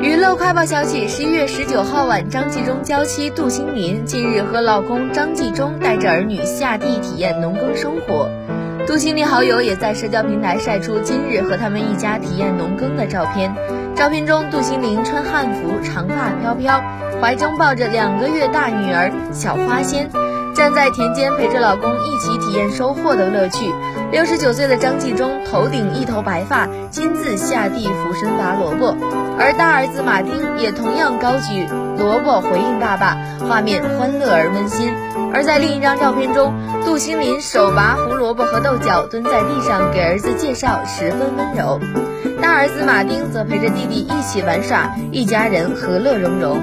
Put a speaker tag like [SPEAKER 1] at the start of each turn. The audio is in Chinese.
[SPEAKER 1] 娱乐快报消息：十一月十九号晚，张纪中娇妻杜心林近日和老公张纪中带着儿女下地体验农耕生活。杜心林好友也在社交平台晒出今日和他们一家体验农耕的照片。照片中，杜心林穿汉服，长发飘飘，怀中抱着两个月大女儿小花仙。站在田间陪着老公一起体验收获的乐趣。六十九岁的张纪中头顶一头白发，亲自下地俯身拔萝卜，而大儿子马丁也同样高举萝卜回应爸爸，画面欢乐而温馨。而在另一张照片中，杜新林手拔胡萝卜和豆角，蹲在地上给儿子介绍，十分温柔。大儿子马丁则陪着弟弟一起玩耍，一家人和乐融融。